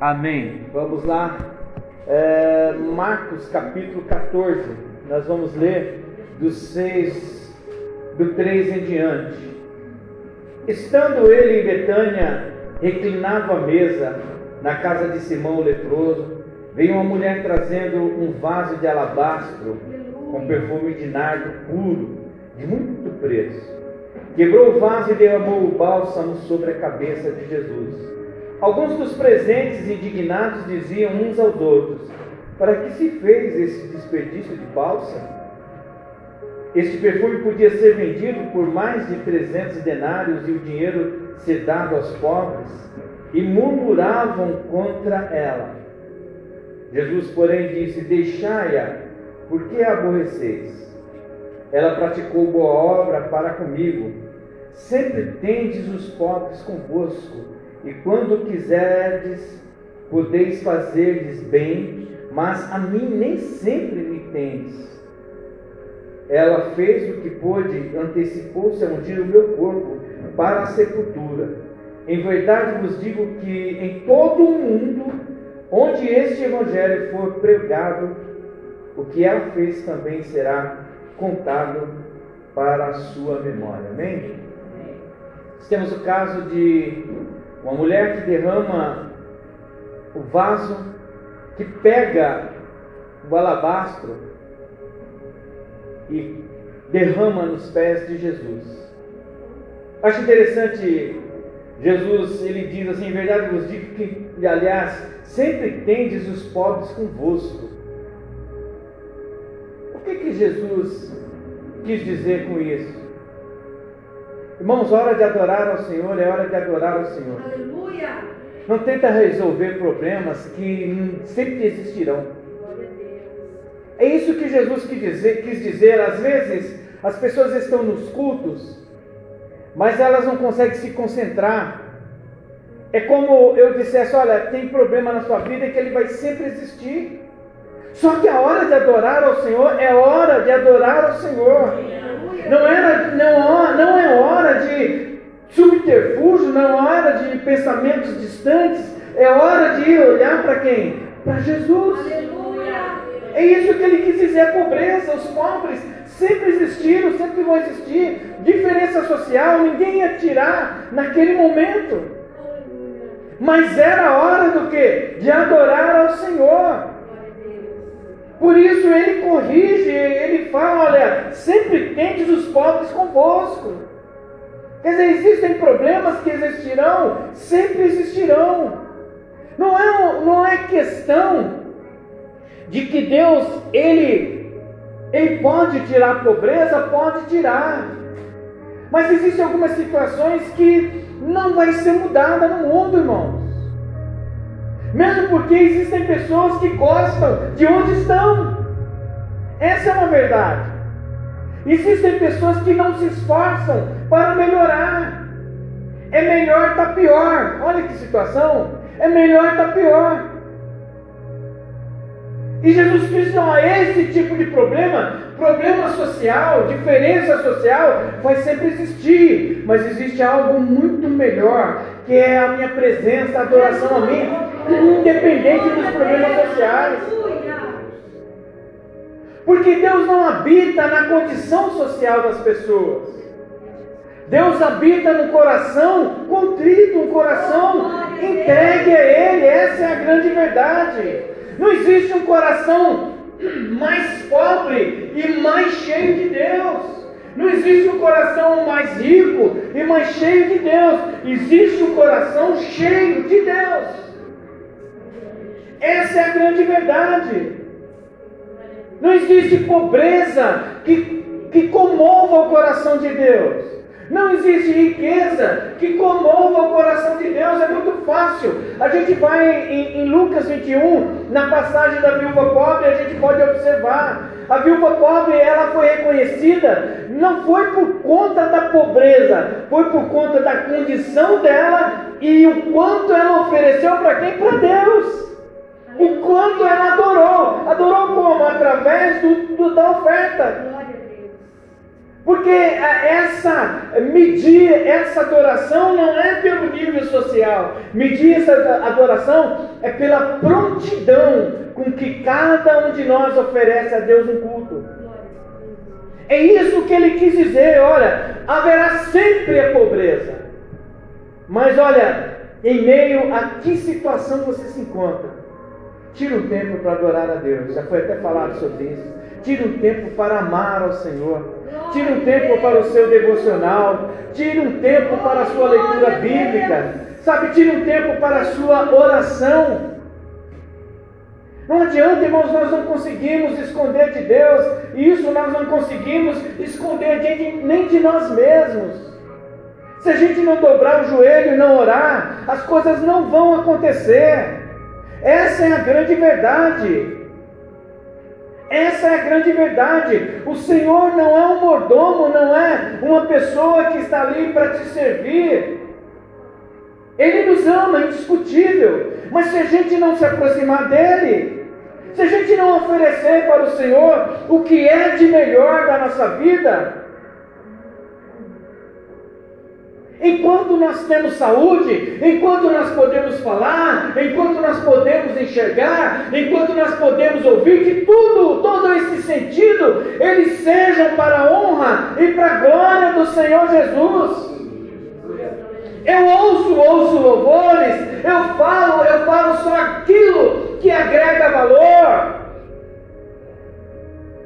Amém. Vamos lá. É, Marcos capítulo 14. Nós vamos ler do 6, do 3 em diante. Estando ele em Betânia, reclinado à mesa, na casa de Simão o leproso, veio uma mulher trazendo um vaso de alabastro com perfume de nardo puro, de muito preço. Quebrou o vaso e derramou o bálsamo sobre a cabeça de Jesus. Alguns dos presentes indignados diziam uns aos outros: Para que se fez esse desperdício de bálsamo? Este perfume podia ser vendido por mais de 300 denários e o dinheiro ser dado aos pobres. E murmuravam contra ela. Jesus, porém, disse: Deixai-a, por que a aborreceis? Ela praticou boa obra para comigo. Sempre tendes os pobres convosco, e quando quiserdes, podeis fazer-lhes bem, mas a mim nem sempre me tendes. Ela fez o que pôde, antecipou-se a ungir o meu corpo para a sepultura. Em verdade vos digo que em todo o mundo, onde este evangelho for pregado, o que ela fez também será contado para a sua memória. Amém? Temos o caso de uma mulher que derrama o vaso, que pega o alabastro e derrama nos pés de Jesus. Acho interessante, Jesus ele diz assim: em verdade vos digo que, aliás, sempre tendes os pobres convosco. O que, que Jesus quis dizer com isso? Irmãos, hora de adorar ao Senhor é hora de adorar ao Senhor. Aleluia! Não tenta resolver problemas que sempre existirão. É isso que Jesus quis dizer, quis dizer. Às vezes, as pessoas estão nos cultos, mas elas não conseguem se concentrar. É como eu dissesse: olha, tem problema na sua vida que ele vai sempre existir. Só que a hora de adorar ao Senhor é hora de adorar ao Senhor. Não, era, não, não é hora de subterfúgio, não é hora de pensamentos distantes. É hora de olhar para quem? Para Jesus. É isso que ele quis dizer: a pobreza, os pobres sempre existiram, sempre vão existir. Diferença social, ninguém ia tirar naquele momento. Mas era hora do que? De adorar ao Senhor. Por isso ele corrige, ele fala: olha, sempre tendes os pobres convosco. Quer dizer, existem problemas que existirão, sempre existirão. Não é, não é questão de que Deus, ele, ele pode tirar a pobreza, pode tirar. Mas existem algumas situações que não vai ser mudada no mundo, irmãos. Mesmo porque existem pessoas que gostam de onde estão. Essa é uma verdade. Existem pessoas que não se esforçam para melhorar. É melhor estar tá pior. Olha que situação. É melhor estar tá pior. E Jesus Cristo não há esse tipo de problema, problema social, diferença social, vai sempre existir, mas existe algo muito melhor, que é a minha presença, a adoração a mim, independente dos problemas sociais. Porque Deus não habita na condição social das pessoas. Deus habita no coração contrito, um coração entregue a Ele. Essa é a grande verdade. Não existe um coração mais pobre e mais cheio de Deus. Não existe um coração mais rico e mais cheio de Deus. Existe um coração cheio de Deus. Essa é a grande verdade. Não existe pobreza que, que comova o coração de Deus. Não existe riqueza que comova o coração de Deus, é muito fácil. A gente vai em, em, Lucas 21, na passagem da viúva pobre, a gente pode observar. A viúva pobre, ela foi reconhecida, não foi por conta da pobreza, foi por conta da condição dela e o quanto ela ofereceu para quem? Para Deus. O quanto ela adorou. Adorou como? Através do, do da oferta. Porque essa medir essa adoração não é pelo nível social. Medir essa adoração é pela prontidão com que cada um de nós oferece a Deus um culto. É isso que ele quis dizer, olha, haverá sempre a pobreza. Mas olha, em meio a que situação você se encontra? Tira um tempo para adorar a Deus. Já foi até falado sobre isso. Tire um tempo para amar ao Senhor. Tire um tempo para o seu devocional. Tire um tempo para a sua leitura bíblica. Sabe, tire um tempo para a sua oração. Não adianta, irmãos, nós não conseguimos esconder de Deus, e isso nós não conseguimos esconder de, nem de nós mesmos. Se a gente não dobrar o joelho e não orar, as coisas não vão acontecer. Essa é a grande verdade. Essa é a grande verdade. O Senhor não é um mordomo, não é uma pessoa que está ali para te servir. Ele nos ama, é indiscutível. Mas se a gente não se aproximar dele, se a gente não oferecer para o Senhor o que é de melhor da nossa vida, Enquanto nós temos saúde, enquanto nós podemos falar, enquanto nós podemos enxergar, enquanto nós podemos ouvir, que tudo, todo esse sentido, eles sejam para a honra e para a glória do Senhor Jesus. Eu ouço, ouço louvores, eu falo, eu falo só aquilo que agrega valor.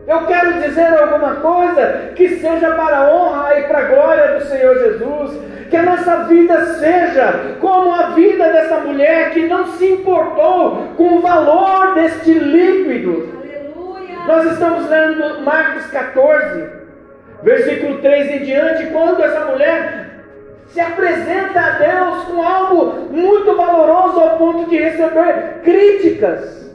Eu quero dizer alguma coisa que seja para a honra e para a glória do Senhor Jesus. Que a nossa vida seja como a vida dessa mulher que não se importou com o valor deste líquido. Aleluia. Nós estamos lendo Marcos 14, versículo 3 em diante, quando essa mulher se apresenta a Deus com algo muito valoroso ao ponto de receber críticas.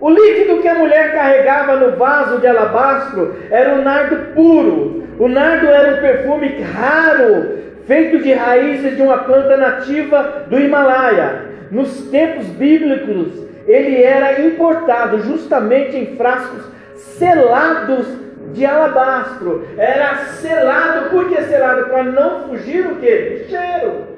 O líquido que a mulher carregava no vaso de alabastro era um nardo puro. O nardo era um perfume raro, feito de raízes de uma planta nativa do Himalaia. Nos tempos bíblicos, ele era importado justamente em frascos selados de alabastro. Era selado, por que selado? Para não fugir o que? Cheiro.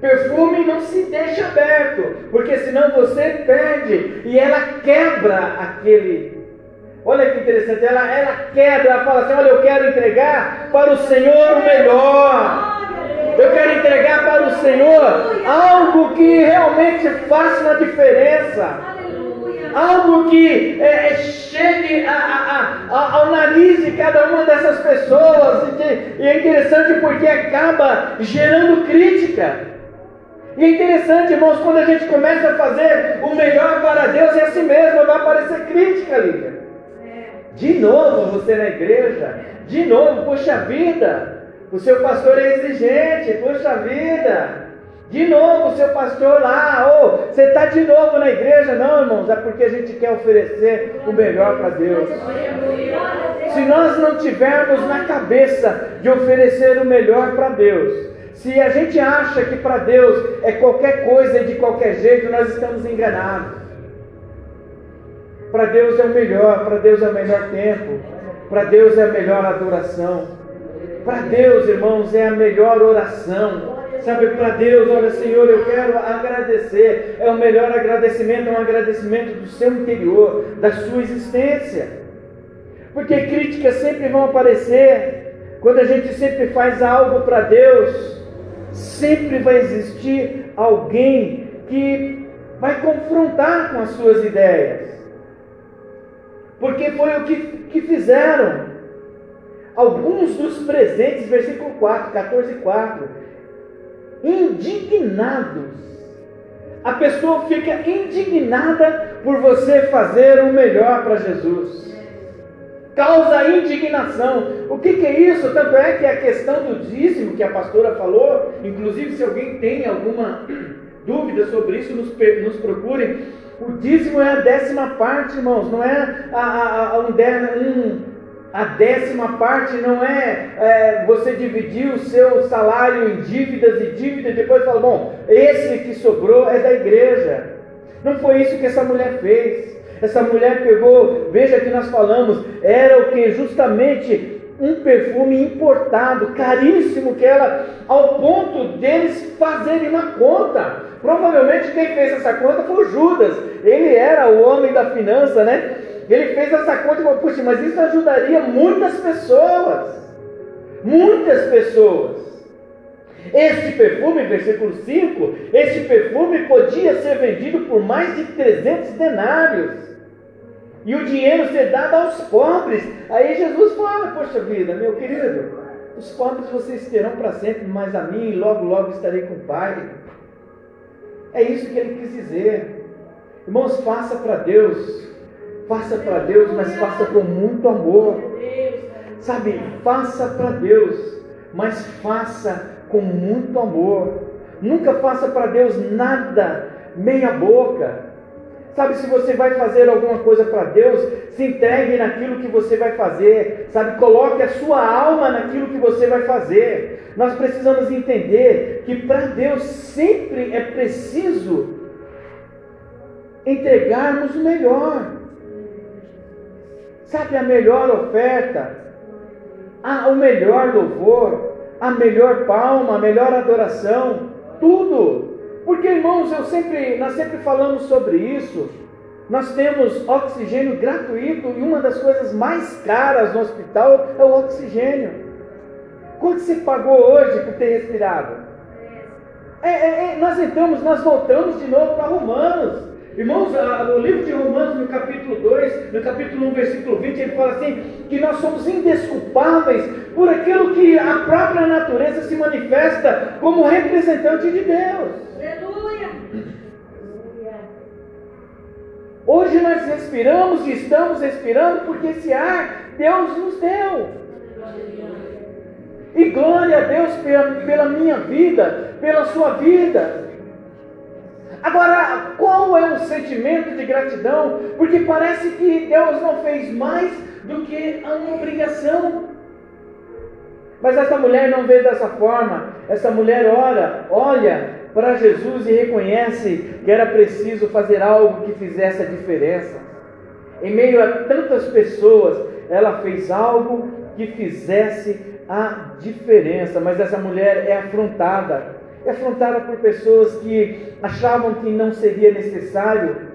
Perfume não se deixa aberto, porque senão você perde e ela quebra aquele. Olha que interessante, ela, ela quebra, ela fala assim: Olha, eu quero entregar para o Senhor o melhor. Eu quero entregar para o Senhor algo que realmente faça uma diferença. Algo que é, é chegue a, a, a, ao nariz de cada uma dessas pessoas. E é interessante porque acaba gerando crítica. E é interessante, irmãos, quando a gente começa a fazer o melhor para Deus, é assim mesmo, vai aparecer crítica, Lívia. De novo você na igreja, de novo, puxa vida, o seu pastor é exigente, puxa vida. De novo, o seu pastor lá, oh, você está de novo na igreja? Não, irmãos, é porque a gente quer oferecer o melhor para Deus. Se nós não tivermos na cabeça de oferecer o melhor para Deus, se a gente acha que para Deus é qualquer coisa e de qualquer jeito, nós estamos enganados. Para Deus é o melhor, para Deus é o melhor tempo, para Deus é a melhor adoração. Para Deus, irmãos, é a melhor oração. Sabe, para Deus, olha, Senhor, eu quero agradecer. É o melhor agradecimento, é um agradecimento do seu interior, da sua existência. Porque críticas sempre vão aparecer. Quando a gente sempre faz algo para Deus, sempre vai existir alguém que vai confrontar com as suas ideias. Porque foi o que, que fizeram. Alguns dos presentes, versículo 4, 14 4, indignados. A pessoa fica indignada por você fazer o melhor para Jesus causa indignação. O que, que, é isso? Tanto é que a questão do dízimo que a pastora falou, inclusive se alguém tem alguma dúvida sobre isso, nos, nos procure. O dízimo é a décima parte, irmãos, não é a, a, a, um, um, a décima parte, não é, é, você dividir o seu salário em dívidas e dívidas e depois falar, bom, esse que sobrou é da igreja. Não foi isso que essa mulher fez. Essa mulher pegou, veja que nós falamos, era o que justamente um perfume importado, caríssimo, que ela, ao ponto deles fazerem uma conta. Provavelmente quem fez essa conta foi o Judas. Ele era o homem da finança, né? Ele fez essa conta e falou, puxa, mas isso ajudaria muitas pessoas. Muitas pessoas. Este perfume, versículo 5, este perfume podia ser vendido por mais de 300 denários e o dinheiro ser dado aos pobres. Aí Jesus fala: Poxa vida, meu querido, os pobres vocês terão para sempre, mas a mim logo, logo estarei com o Pai. É isso que ele quis dizer. Irmãos, faça para Deus, faça para Deus, mas faça com muito amor. Sabe, faça para Deus, mas faça com muito amor. Nunca faça para Deus nada meia boca. Sabe, se você vai fazer alguma coisa para Deus, se entregue naquilo que você vai fazer. Sabe, coloque a sua alma naquilo que você vai fazer. Nós precisamos entender que para Deus sempre é preciso entregarmos o melhor. Sabe, a melhor oferta, a, o melhor louvor, a melhor palma, a melhor adoração, tudo porque, irmãos, eu sempre, nós sempre falamos sobre isso. Nós temos oxigênio gratuito e uma das coisas mais caras no hospital é o oxigênio. Quanto você pagou hoje por ter respirado? É, é, é, nós entramos, nós voltamos de novo para Romanos. Irmãos, no livro de Romanos, no capítulo 2, no capítulo 1, versículo 20, ele fala assim: que nós somos indesculpáveis por aquilo que a própria natureza se manifesta como representante de Deus. Hoje nós respiramos e estamos respirando porque esse ar Deus nos deu. E glória a Deus pela, pela minha vida, pela sua vida. Agora, qual é o sentimento de gratidão? Porque parece que Deus não fez mais do que a obrigação. Mas essa mulher não vê dessa forma. Essa mulher ora, olha para Jesus e reconhece que era preciso fazer algo que fizesse a diferença. Em meio a tantas pessoas, ela fez algo que fizesse a diferença. Mas essa mulher é afrontada. É afrontada por pessoas que achavam que não seria necessário.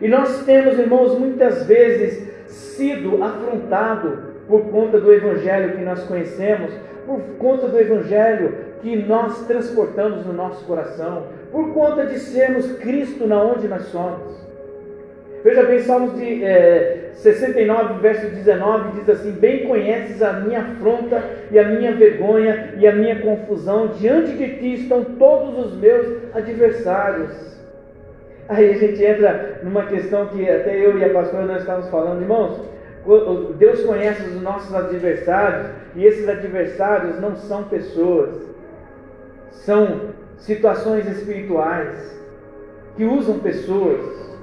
E nós temos, irmãos, muitas vezes sido afrontado por conta do evangelho que nós conhecemos, por conta do evangelho que nós transportamos no nosso coração, por conta de sermos Cristo na onde nós somos. Veja bem, Salmos de é, 69, verso 19, diz assim: Bem conheces a minha afronta e a minha vergonha e a minha confusão, diante de ti estão todos os meus adversários. Aí a gente entra numa questão que até eu e a pastora nós estávamos falando, irmãos. Deus conhece os nossos adversários e esses adversários não são pessoas, são situações espirituais que usam pessoas.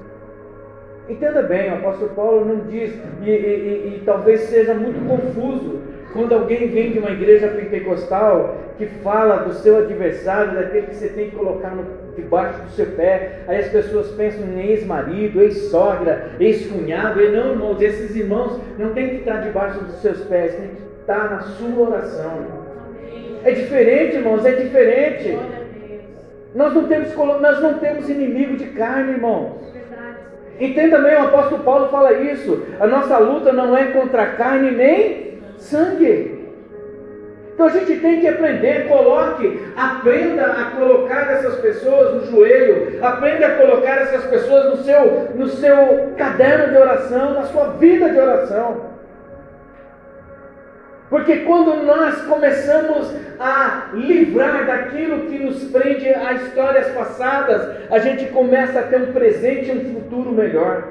Entenda bem, o apóstolo Paulo não diz, e, e, e, talvez seja muito confuso quando alguém vem de uma igreja pentecostal que fala do seu adversário, daquele que você tem que colocar no, debaixo do seu pé, aí as pessoas pensam em ex-marido, ex-sogra, ex-cunhado, e não, irmãos, esses irmãos não tem que estar debaixo dos seus pés, tem que estar na sua oração. É diferente, irmãos, é diferente. Nós não temos, nós não temos inimigo de carne, irmãos. Entenda bem, o apóstolo Paulo fala isso. A nossa luta não é contra carne nem sangue. Então a gente tem que aprender, coloque, aprenda a colocar essas pessoas no joelho, aprenda a colocar essas pessoas no seu, no seu caderno de oração, na sua vida de oração. Porque quando nós começamos a livrar daquilo que nos prende a histórias passadas, a gente começa a ter um presente e um futuro melhor.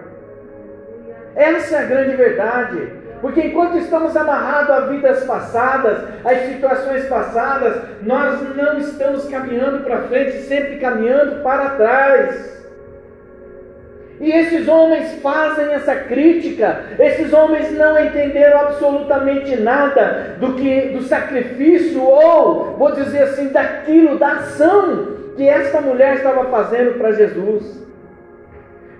Essa é a grande verdade. Porque enquanto estamos amarrados a vidas passadas, às situações passadas, nós não estamos caminhando para frente, sempre caminhando para trás. E esses homens fazem essa crítica. Esses homens não entenderam absolutamente nada do que do sacrifício ou, vou dizer assim, daquilo, da ação que esta mulher estava fazendo para Jesus.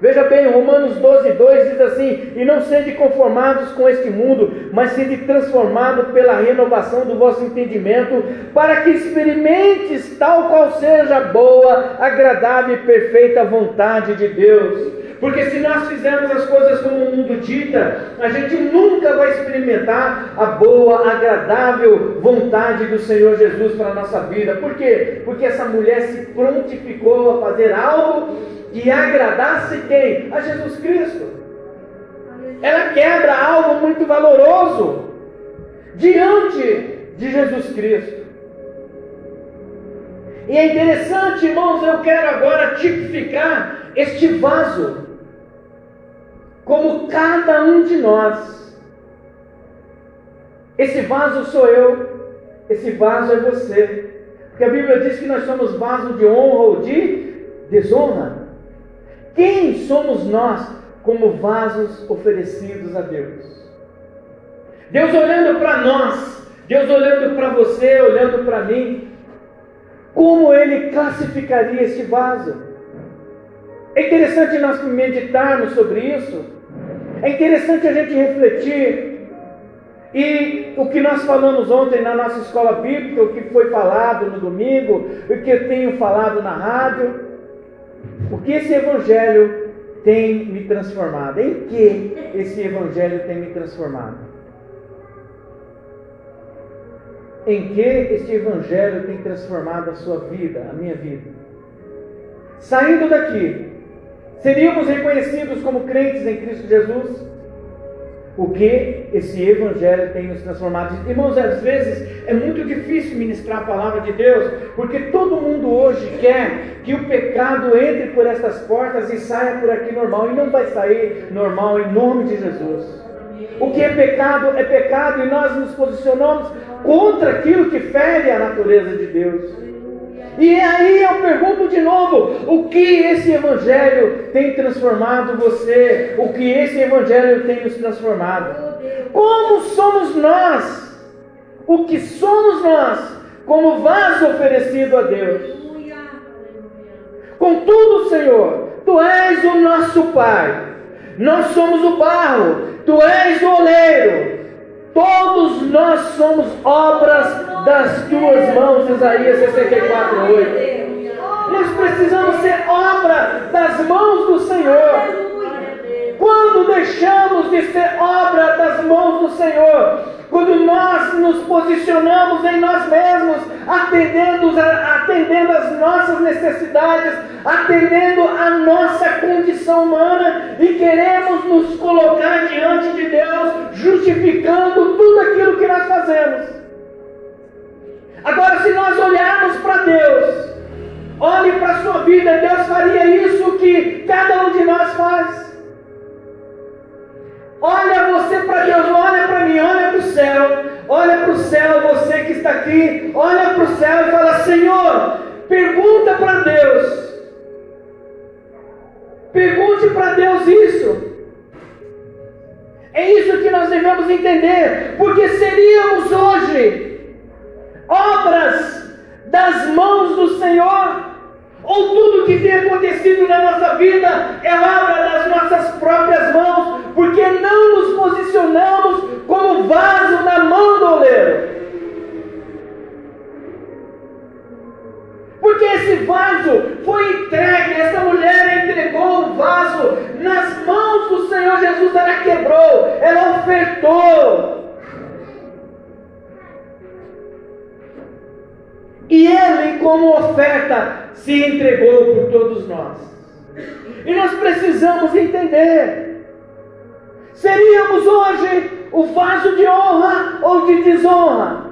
Veja bem, Romanos 12, 2 diz assim: E não sede conformados com este mundo, mas sede transformado pela renovação do vosso entendimento, para que experimentes tal qual seja a boa, agradável e perfeita vontade de Deus. Porque se nós fizermos as coisas como o mundo dita, a gente nunca vai experimentar a boa, agradável vontade do Senhor Jesus para a nossa vida. Por quê? Porque essa mulher se prontificou a fazer algo que agradasse quem? A Jesus Cristo. Ela quebra algo muito valoroso diante de Jesus Cristo. E é interessante, irmãos, eu quero agora tipificar este vaso como cada um de nós. Esse vaso sou eu, esse vaso é você. Porque a Bíblia diz que nós somos vaso de honra ou de desonra. Quem somos nós como vasos oferecidos a Deus? Deus olhando para nós, Deus olhando para você, olhando para mim, como Ele classificaria este vaso? É interessante nós meditarmos sobre isso. É interessante a gente refletir. E o que nós falamos ontem na nossa escola bíblica, o que foi falado no domingo, o que eu tenho falado na rádio, o que esse evangelho tem me transformado? Em que esse evangelho tem me transformado? Em que este evangelho tem transformado a sua vida, a minha vida? Saindo daqui, Seríamos reconhecidos como crentes em Cristo Jesus? O que esse Evangelho tem nos transformado? Irmãos, às vezes é muito difícil ministrar a palavra de Deus, porque todo mundo hoje quer que o pecado entre por estas portas e saia por aqui normal, e não vai sair normal em nome de Jesus. O que é pecado é pecado, e nós nos posicionamos contra aquilo que fere a natureza de Deus. E aí eu pergunto de novo: o que esse Evangelho tem transformado você? O que esse Evangelho tem nos transformado? Como somos nós? O que somos nós como vaso oferecido a Deus? Contudo, Senhor, Tu és o nosso Pai, nós somos o barro, Tu és o oleiro, todos nós somos obras das tuas mãos, Isaías 64, 8. Nós precisamos ser obra das mãos do Senhor. Quando deixamos de ser obra das mãos do Senhor, quando nós nos posicionamos em nós mesmos, atendendo, atendendo as nossas necessidades, atendendo a nossa condição humana e queremos nos colocar diante de Deus, justificando tudo aquilo que nós fazemos. Agora, se nós olharmos para Deus, olhe para a sua vida, Deus faria isso que cada um de nós faz. Olha você para Deus, olha para mim, olha para o céu, olha para o céu, você que está aqui, olha para o céu e fala: Senhor, pergunta para Deus, pergunte para Deus isso. É isso que nós devemos entender, porque seríamos hoje obras das mãos do Senhor, ou tudo que tem acontecido na nossa vida é obra das nossas próprias mãos, porque não nos posicionamos como vaso na mão do oleiro. Porque esse vaso foi entregue, essa mulher entregou o vaso nas mãos do Senhor Jesus, ela quebrou, ela ofertou. E Ele, como oferta, se entregou por todos nós. E nós precisamos entender: seríamos hoje o vaso de honra ou de desonra?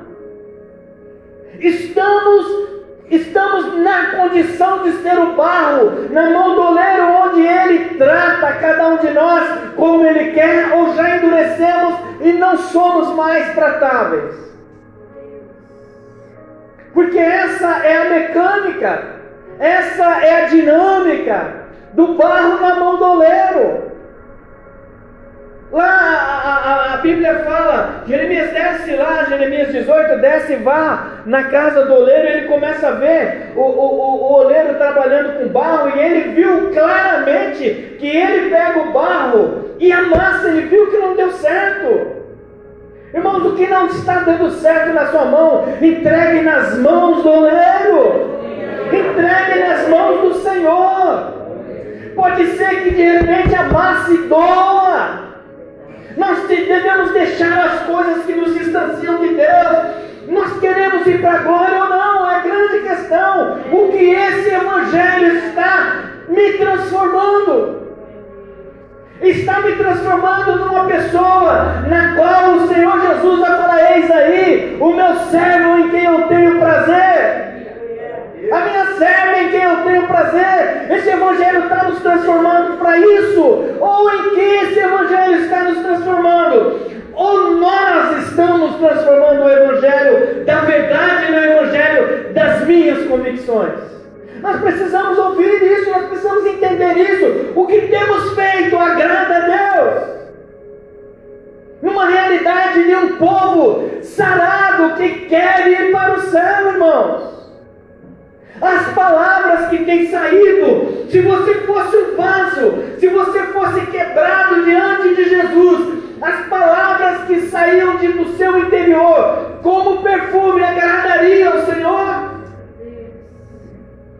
Estamos Estamos na condição de ser o barro na mão do oleiro, onde ele trata cada um de nós como ele quer, ou já endurecemos e não somos mais tratáveis. Porque essa é a mecânica, essa é a dinâmica do barro na mão do oleiro. Lá a, a, a, Bíblia fala, Jeremias desce lá, Jeremias 18, desce e vá na casa do oleiro, ele começa a ver o, o, o oleiro trabalhando com barro, e e ele viu claramente que ele pega o barro e a massa, ele viu que não deu certo. Irmãos, o que não está dando certo na sua mão, entregue nas mãos do oleiro. Entregue nas mãos do Senhor. Pode ser que de repente a massa doa. Nós devemos deixar as coisas que nos distanciam de Deus. Nós queremos ir para a glória ou não? É a grande questão. O que esse Evangelho está me transformando? está me transformando numa pessoa na qual o Senhor Jesus vai falar: Eis aí o meu servo em quem eu tenho prazer. A minha serva em quem eu tenho prazer. Esse Evangelho está nos transformando para isso. Ou em que esse Evangelho está nos transformando? Ou nós estamos transformando o Evangelho da verdade no Evangelho das minhas convicções? Nós precisamos ouvir isso, nós precisamos entender isso. O que temos feito agrada a Deus. Uma realidade de um povo sarado que quer ir para o céu, irmãos. As palavras que têm saído, se você fosse um vaso, se você fosse quebrado diante de Jesus, as palavras que saíam de, do seu interior, como perfume, agradariam ao Senhor.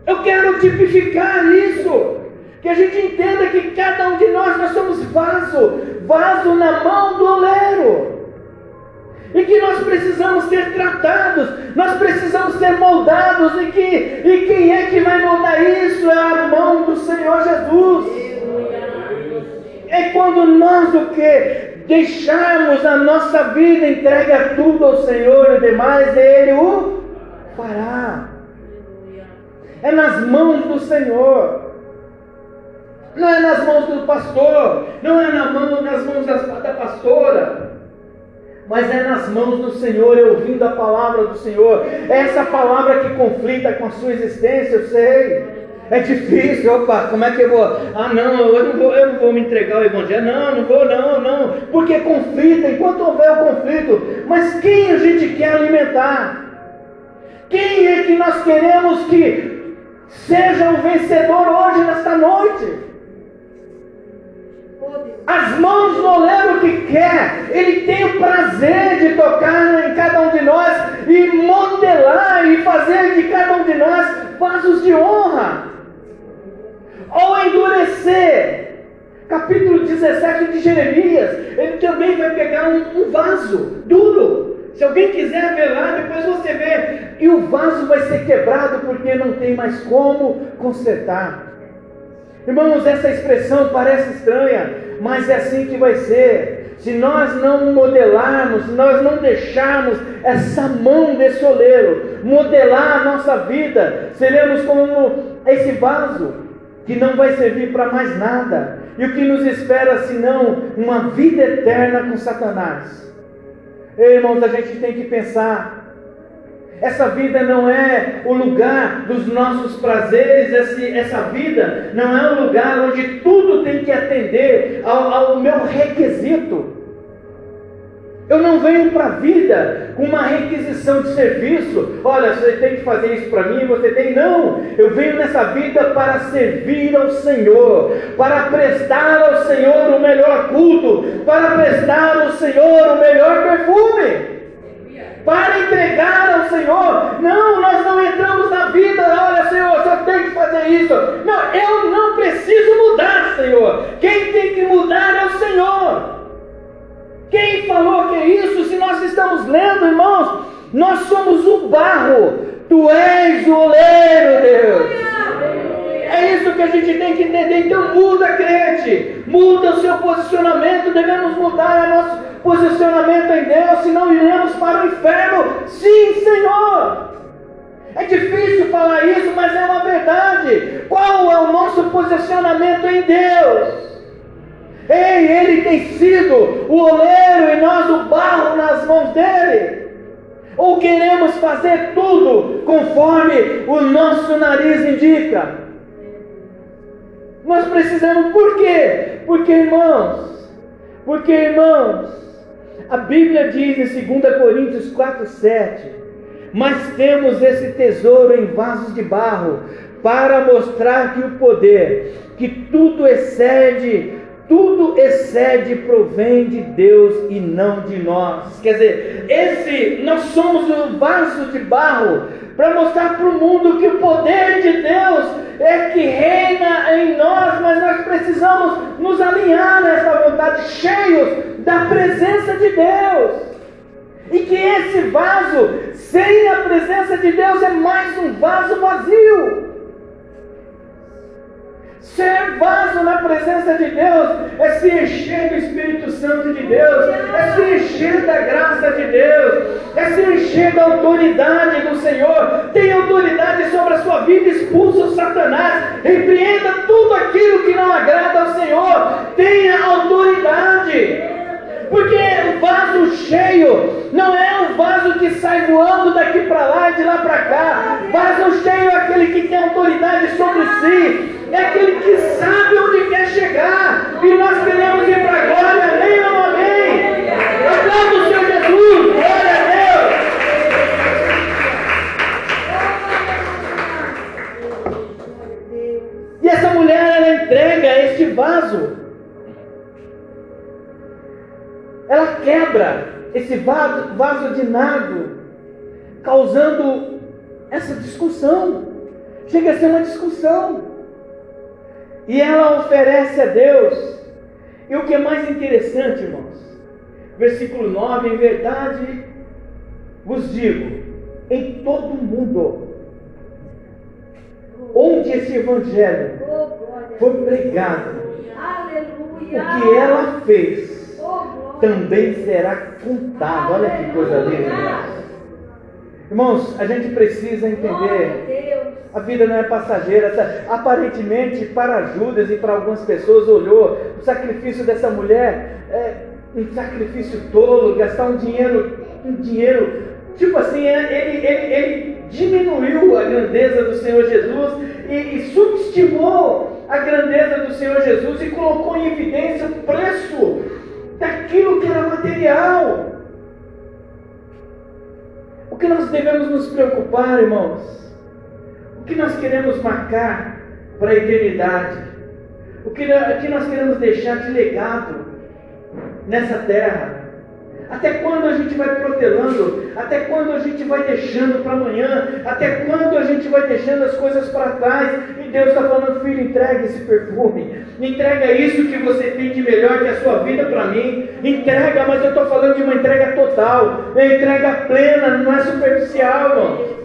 Eu quero tipificar isso. Que a gente entenda que cada um de nós, nós somos vaso, vaso na mão do oleiro. E que nós precisamos ser tratados, nós precisamos ser moldados, e, que, e quem é que vai moldar isso? É a mão do Senhor Jesus. É quando nós o que? Deixarmos a nossa vida entregue tudo ao Senhor e demais, Ele o fará é nas mãos do Senhor. Não é nas mãos do pastor, não é na mão, nas mãos da pastora, mas é nas mãos do Senhor, é ouvindo a palavra do Senhor. Essa palavra que conflita com a sua existência, eu sei. É difícil, opa, como é que eu vou? Ah, não, eu não vou, eu não vou me entregar ao Evangelho. Não, não vou, não, não. Porque conflita, enquanto houver o conflito. Mas quem a gente quer alimentar? Quem é que nós queremos que Seja um vencedor hoje, nesta noite. As mãos do oleiro que quer, ele tem o prazer de tocar em cada um de nós e modelar e fazer de cada um de nós vasos de honra. Ou endurecer. Capítulo 17 de Jeremias, ele também vai pegar um, um vaso duro se alguém quiser ver lá, depois você vê. E o vaso vai ser quebrado porque não tem mais como consertar. Irmãos, essa expressão parece estranha, mas é assim que vai ser. Se nós não modelarmos, se nós não deixarmos essa mão desse oleiro modelar a nossa vida, seremos como esse vaso que não vai servir para mais nada. E o que nos espera senão uma vida eterna com Satanás? Ei, irmãos, a gente tem que pensar. Essa vida não é o lugar dos nossos prazeres, esse, essa vida não é o lugar onde tudo tem que atender ao, ao meu requisito. Eu não venho para a vida com uma requisição de serviço. Olha, você tem que fazer isso para mim, você tem. Não, eu venho nessa vida para servir ao Senhor, para prestar ao Senhor o melhor culto, para prestar ao Senhor o melhor perfume para entregar ao Senhor. Não, nós não entramos na vida, olha, Senhor, só tem que fazer isso. Não, eu não preciso mudar, Senhor. Quem tem que mudar é o Senhor. Quem falou que é isso? Se nós estamos lendo, irmãos, nós somos o barro, tu és o oleiro, Deus. É isso que a gente tem que entender. Então muda, crente, muda o seu posicionamento. Devemos mudar o nosso posicionamento em Deus, senão iremos para o inferno. Sim, Senhor. É difícil falar isso, mas é uma verdade. Qual é o nosso posicionamento em Deus? Ei, ele tem sido o oleiro e nós o barro nas mãos dele. Ou queremos fazer tudo conforme o nosso nariz indica? Nós precisamos, por quê? Porque, irmãos, porque, irmãos, a Bíblia diz em 2 Coríntios 4, 7, mas temos esse tesouro em vasos de barro, para mostrar que o poder, que tudo excede, tudo excede provém de Deus e não de nós. Quer dizer, esse nós somos um vaso de barro para mostrar para o mundo que o poder de Deus é que reina em nós, mas nós precisamos nos alinhar nessa vontade, cheios da presença de Deus. E que esse vaso, sem a presença de Deus, é mais um vaso vazio. Ser vaso na presença de Deus é se encher do Espírito Santo de Deus, é se encher da graça de Deus, é se encher da autoridade do Senhor. Tem autoridade sobre a sua vida, expulsa Satanás, repreenda tudo aquilo que não agrada ao Senhor. Tenha autoridade. Porque o vaso cheio não é o vaso que sai voando daqui para lá e de lá para cá. Vaso cheio é aquele que tem autoridade sobre si, é aquele que sabe onde quer chegar. E nós queremos ir para a glória, amém ou amém? Aplauda o Senhor Jesus, glória a Deus. E essa mulher, ela entrega este vaso. Ela quebra esse vaso, de nado, causando essa discussão. Chega a ser uma discussão. E ela oferece a Deus. E o que é mais interessante, irmãos, versículo 9: em verdade vos digo, em todo o mundo, onde esse evangelho foi pregado, o que ela fez também será contado. Olha que coisa linda, irmãos. Irmãos, a gente precisa entender. A vida não é passageira. Aparentemente, para Judas e para algumas pessoas, olhou o sacrifício dessa mulher, é, um sacrifício tolo, gastar um dinheiro, um dinheiro. Tipo assim, é, ele, ele, ele diminuiu a grandeza do Senhor Jesus e, e subestimou a grandeza do Senhor Jesus e colocou em evidência o preço daquilo que era material. O que nós devemos nos preocupar, irmãos? Que nós queremos marcar para a eternidade? O que, o que nós queremos deixar de legado nessa terra? Até quando a gente vai protelando? Até quando a gente vai deixando para amanhã? Até quando a gente vai deixando as coisas para trás? E Deus está falando, filho, entrega esse perfume. Entrega isso que você tem de melhor que a sua vida para mim. Entrega, mas eu estou falando de uma entrega total. Uma entrega plena, não é superficial, irmão.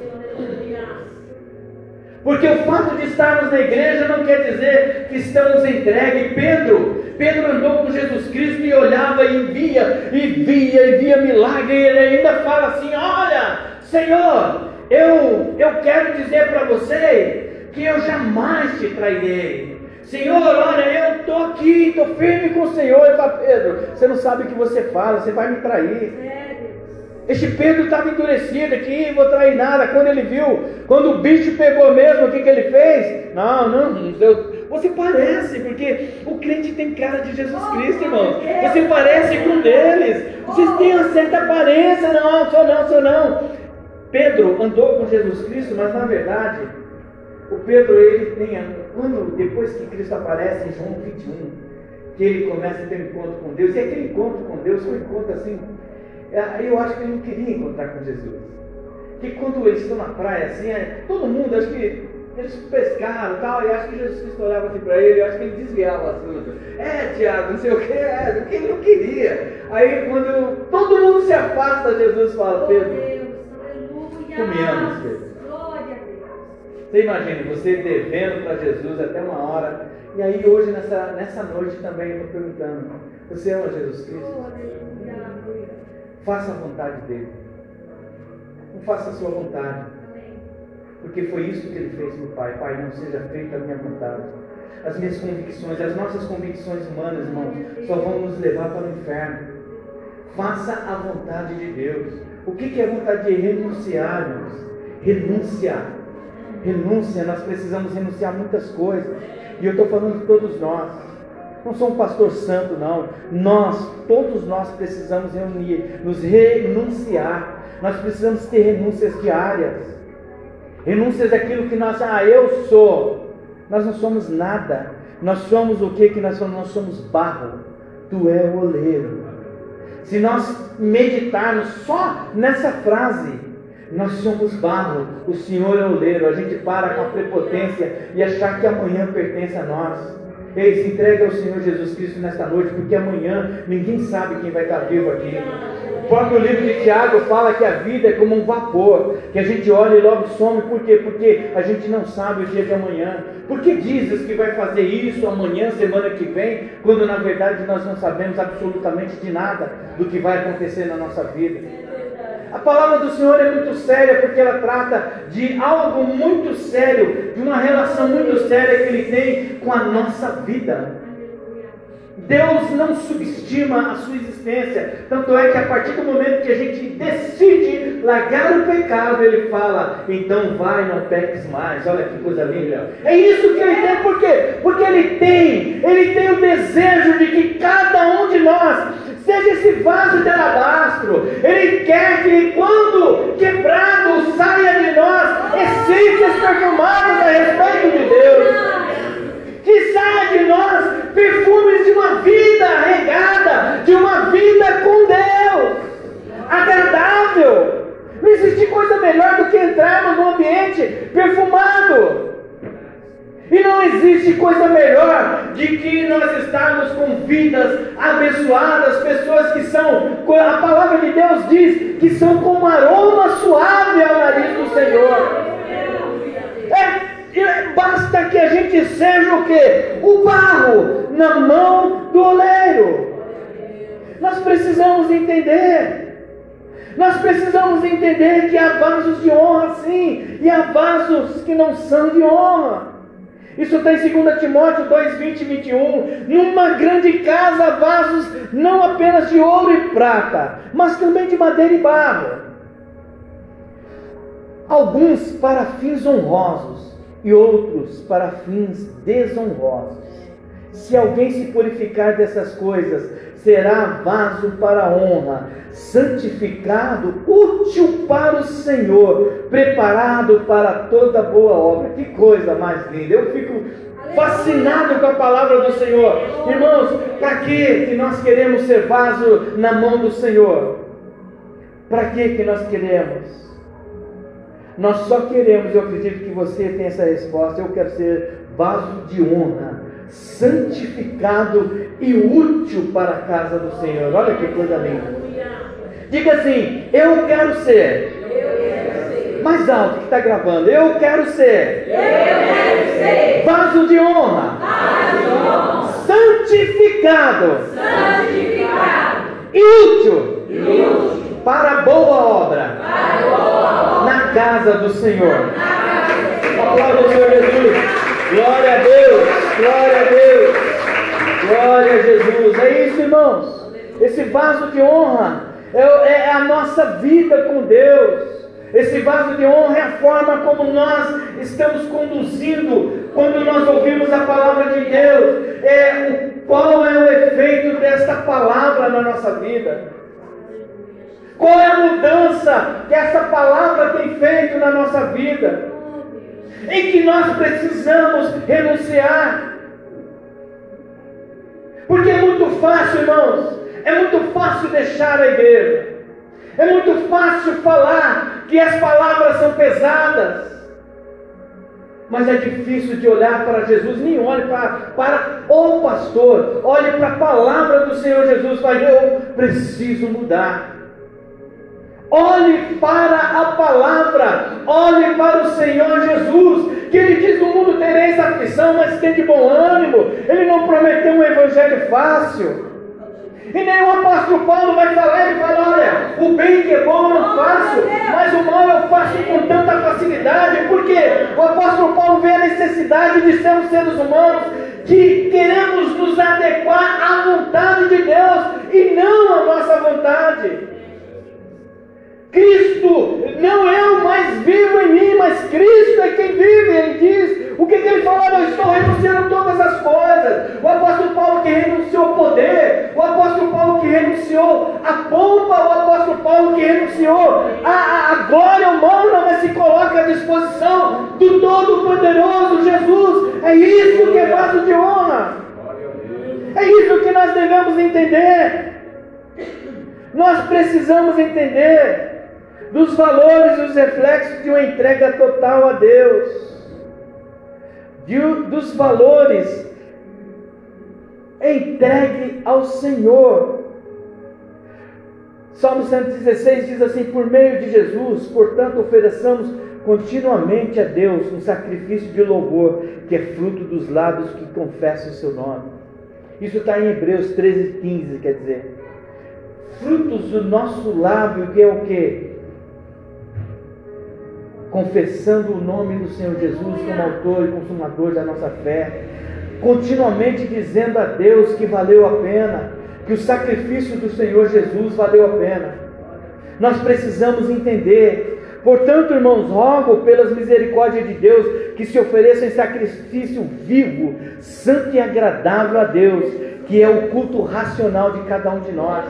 Porque o fato de estarmos na igreja não quer dizer que estamos entregues. Pedro, Pedro andou com Jesus Cristo e olhava e via, e via, e via milagre, e ele ainda fala assim: Olha, Senhor, eu, eu quero dizer para você que eu jamais te trairei. Senhor, olha, eu estou aqui, estou firme com o Senhor. E fala, Pedro, você não sabe o que você fala, você vai me trair. Este Pedro estava endurecido aqui, vou trair nada. Quando ele viu, quando o bicho pegou mesmo, o que, que ele fez? Não, não, Deus. Você parece, porque o crente tem cara de Jesus Cristo, irmão. Você parece com deles. Vocês têm uma certa aparência. Não, sou não, sou não. Pedro andou com Jesus Cristo, mas na verdade, o Pedro, ele tem, quando, depois que Cristo aparece em João 21, que ele começa a ter um encontro com Deus, e aquele encontro com Deus foi um encontro assim eu acho que ele não queria encontrar com Jesus. Que quando eles estão na praia assim, é, todo mundo, acho que eles pescaram e tal, e acho que Jesus Cristo olhava assim para ele, eu acho que ele desviava o assunto. É, Tiago, não sei o que, é, porque ele não queria. Aí quando todo mundo se afasta, Jesus fala, Pedro, tu me amas, Pedro. Você imagina, você devendo para Jesus até uma hora. E aí hoje, nessa, nessa noite também, eu estou perguntando, você ama Jesus Cristo? Faça a vontade dele. Não faça a sua vontade. Porque foi isso que ele fez no Pai. Pai, não seja feita a minha vontade. As minhas convicções, as nossas convicções humanas, irmãos, só vão nos levar para o inferno. Faça a vontade de Deus. O que é a vontade de renunciar, irmãos? Renunciar. Renúncia, nós precisamos renunciar muitas coisas. E eu estou falando de todos nós. Não sou um pastor santo, não. Nós, todos nós precisamos reunir, nos renunciar. Nós precisamos ter renúncias diárias. Renúncias daquilo que nós, ah, eu sou. Nós não somos nada. Nós somos o que que nós somos? Nós somos barro. Tu é o oleiro. Se nós meditarmos só nessa frase, nós somos barro, o Senhor é oleiro. A gente para com a prepotência e achar que amanhã pertence a nós. Ei, se entregue ao Senhor Jesus Cristo nesta noite, porque amanhã ninguém sabe quem vai estar vivo aqui. O próprio livro de Tiago fala que a vida é como um vapor, que a gente olha e logo some, por quê? Porque a gente não sabe o dia de amanhã. Por que dizes que vai fazer isso amanhã, semana que vem, quando na verdade nós não sabemos absolutamente de nada do que vai acontecer na nossa vida? A palavra do Senhor é muito séria porque ela trata de algo muito sério, de uma relação muito séria que Ele tem com a nossa vida. Deus não subestima a sua existência. Tanto é que a partir do momento que a gente decide largar o pecado, ele fala: então vai, não peques mais. Olha que coisa linda. É isso que ele tem, por quê? Porque ele tem, ele tem o desejo de que cada um de nós seja esse vaso de alabastro. Ele quer que quando quebrado saia de nós essências perfumadas a respeito de Deus que saia de nós perfumes de uma vida regada, de uma vida com Deus, agradável. Não existe coisa melhor do que entrarmos num ambiente perfumado. E não existe coisa melhor de que nós estarmos com vidas abençoadas, pessoas que são, a palavra de Deus diz que são como aroma suave ao nariz do Senhor. É basta que a gente seja o que? O barro na mão do oleiro. Nós precisamos entender. Nós precisamos entender que há vasos de honra sim, e há vasos que não são de honra. Isso está em 2 Timóteo 2, 20 e 21. Numa grande casa, vasos não apenas de ouro e prata, mas também de madeira e barro. Alguns para fins honrosos, e outros para fins desonrosos. Se alguém se purificar dessas coisas, será vaso para honra, santificado, útil para o Senhor, preparado para toda boa obra. Que coisa mais linda! Eu fico fascinado com a palavra do Senhor. Irmãos, para que que nós queremos ser vaso na mão do Senhor? Para que que nós queremos? Nós só queremos, eu acredito que você tem essa resposta, eu quero ser vaso de honra, santificado e útil para a casa do Senhor. Olha que coisa linda. Diga assim, eu quero ser. Mais alto que está gravando. Eu quero ser. Eu quero ser. Vaso de honra. Santificado. Santificado. E útil. Útil. Para boa obra. Para boa obra na casa do Senhor. Aplauda o Senhor Jesus. Glória a Deus, glória a Deus, glória a Jesus. É isso, irmãos. Esse vaso de honra é, é a nossa vida com Deus. Esse vaso de honra é a forma como nós estamos conduzindo quando nós ouvimos a palavra de Deus. É qual é o efeito desta palavra na nossa vida? Qual é a mudança que essa palavra tem feito na nossa vida? Em que nós precisamos renunciar. Porque é muito fácil, irmãos, é muito fácil deixar a igreja. É muito fácil falar que as palavras são pesadas. Mas é difícil de olhar para Jesus, nem olhe para, para o pastor, olhe para a palavra do Senhor Jesus, vai, eu preciso mudar. Olhe para a palavra, olhe para o Senhor Jesus, que Ele diz: No mundo tereis aflição, mas tem de bom ânimo. Ele não prometeu um evangelho fácil. E nem o apóstolo Paulo vai falar, ele fala: olha, o bem que é bom eu não faço, mas o mal eu faço com tanta facilidade, porque o apóstolo Paulo vê a necessidade de sermos seres humanos que queremos nos adequar à vontade de Deus e não à nossa vontade. Cristo não é o mais vivo em mim, mas Cristo é quem vive. Ele diz: o que, que ele falou? Eu estou renunciando todas as coisas. O apóstolo Paulo que renunciou ao poder, o apóstolo Paulo que renunciou à pompa, o apóstolo Paulo que renunciou à, à, glória humana, mas se coloca à disposição do Todo-Poderoso Jesus. É isso que é vaso de honra. É isso que nós devemos entender. Nós precisamos entender dos valores e os reflexos de uma entrega total a Deus, de, dos valores entregue ao Senhor. Salmo 116 diz assim: Por meio de Jesus, portanto, ofereçamos continuamente a Deus um sacrifício de louvor, que é fruto dos lábios que confessam o seu nome. Isso está em Hebreus 13, 15, quer dizer, frutos do nosso lábio, que é o que? Confessando o nome do Senhor Jesus como autor e consumador da nossa fé, continuamente dizendo a Deus que valeu a pena, que o sacrifício do Senhor Jesus valeu a pena. Nós precisamos entender Portanto, irmãos, rogo pelas misericórdias de Deus que se ofereçam em sacrifício vivo, santo e agradável a Deus, que é o culto racional de cada um de nós.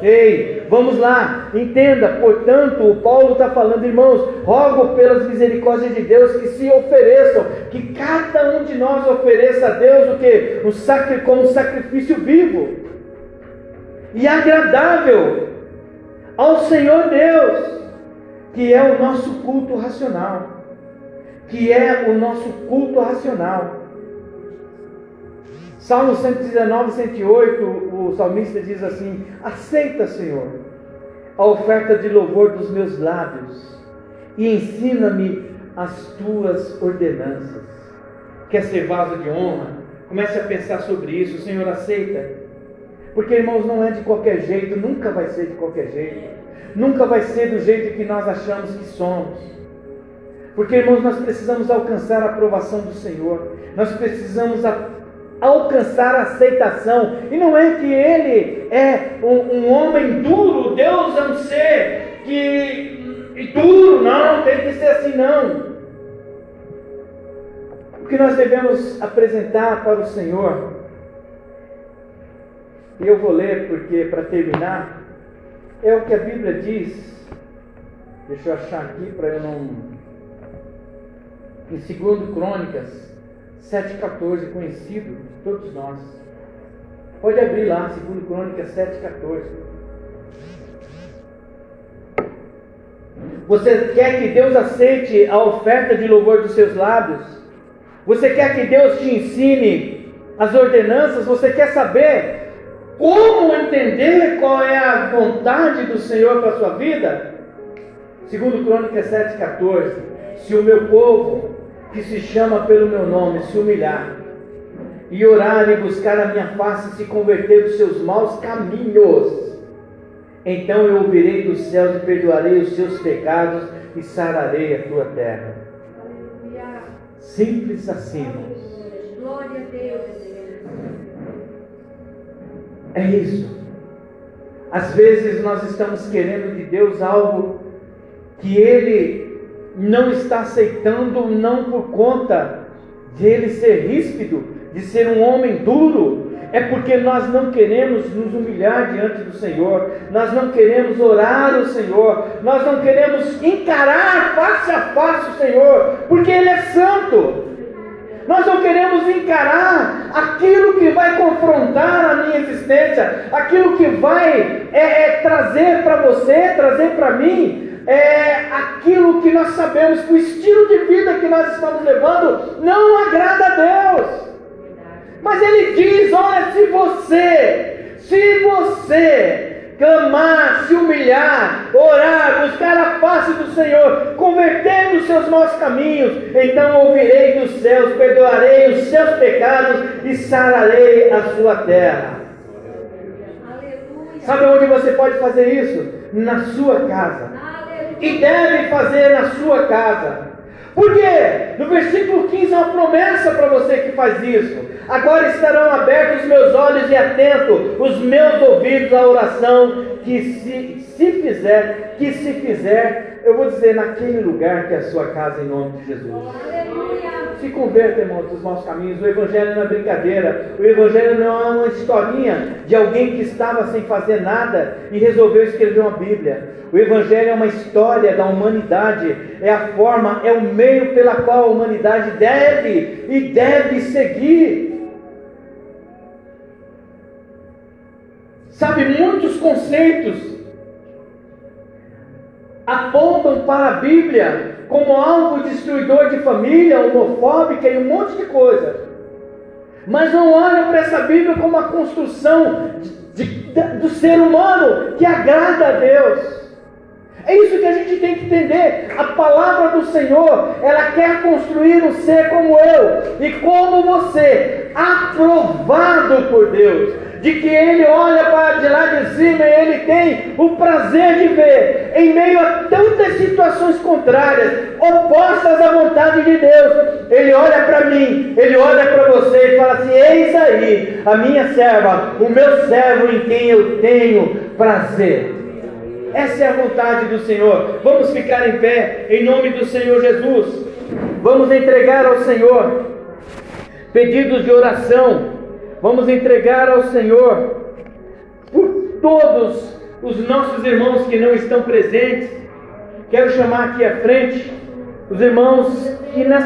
Ei, vamos lá, entenda, portanto, o Paulo está falando, irmãos, rogo pelas misericórdias de Deus que se ofereçam, que cada um de nós ofereça a Deus o que? Um sacri, como um sacrifício vivo e agradável ao Senhor Deus que é o nosso culto racional, que é o nosso culto racional. Salmo 119, 108, o salmista diz assim: Aceita, Senhor, a oferta de louvor dos meus lábios e ensina-me as tuas ordenanças. Quer ser vaso de honra? Comece a pensar sobre isso. O Senhor aceita. Porque, irmãos, não é de qualquer jeito, nunca vai ser de qualquer jeito nunca vai ser do jeito que nós achamos que somos. Porque, irmãos, nós precisamos alcançar a aprovação do Senhor, nós precisamos a, alcançar a aceitação, e não é que Ele é um, um homem duro, Deus é um ser que duro, não, tem que ser assim, não. O que nós devemos apresentar para o Senhor, eu vou ler porque, para terminar, é o que a Bíblia diz. Deixa eu achar aqui para eu não. Em 2 Crônicas 7,14, conhecido de todos nós. Pode abrir lá, 2 Crônicas 7,14. Você quer que Deus aceite a oferta de louvor dos seus lábios? Você quer que Deus te ensine as ordenanças? Você quer saber como entender qual é a vontade do Senhor para a sua vida? Segundo Crônicas 7,14, se o meu povo, que se chama pelo meu nome, se humilhar, e orar e buscar a minha face e se converter dos seus maus caminhos, então eu ouvirei dos céus e perdoarei os seus pecados e sararei a tua terra. Simples assim. Glória a Deus. É isso. Às vezes nós estamos querendo de Deus algo que Ele não está aceitando, não por conta de Ele ser ríspido, de ser um homem duro, é porque nós não queremos nos humilhar diante do Senhor, nós não queremos orar o Senhor, nós não queremos encarar face a face o Senhor, porque Ele é santo. Nós não queremos encarar aquilo que vai confrontar a minha existência, aquilo que vai é, é, trazer para você, trazer para mim, é, aquilo que nós sabemos que o estilo de vida que nós estamos levando não agrada a Deus. Mas Ele diz: olha, se você, se você clamar, se humilhar, orar, buscar a face do Senhor, converter os seus maus caminhos, então ouvirei dos céus, perdoarei os seus pecados e sararei a sua terra. Sabe onde você pode fazer isso? Na sua casa. E deve fazer na sua casa. Por quê? No versículo 15 é uma promessa para você que faz isso. Agora estarão abertos os meus olhos e atentos os meus ouvidos à oração que se, se fizer, que se fizer, eu vou dizer naquele lugar que é a sua casa em nome de Jesus. Se converta, irmãos, dos maus caminhos. O Evangelho não é brincadeira. O Evangelho não é uma historinha de alguém que estava sem fazer nada e resolveu escrever uma Bíblia. O Evangelho é uma história da humanidade. É a forma, é o meio pela qual a humanidade deve e deve seguir. Sabe, muitos conceitos apontam para a Bíblia como algo destruidor de família, homofóbica e um monte de coisa. Mas não olham para essa Bíblia como uma construção de, de, do ser humano que agrada a Deus. É isso que a gente tem que entender. A palavra do Senhor, ela quer construir um ser como eu e como você, aprovado por Deus de que ele olha para de lá de cima e ele tem o prazer de ver, em meio a tantas situações contrárias, opostas à vontade de Deus, ele olha para mim, ele olha para você e fala assim: Eis aí a minha serva, o meu servo em quem eu tenho prazer. Essa é a vontade do Senhor. Vamos ficar em pé em nome do Senhor Jesus. Vamos entregar ao Senhor pedidos de oração Vamos entregar ao Senhor por todos os nossos irmãos que não estão presentes. Quero chamar aqui à frente os irmãos que nessa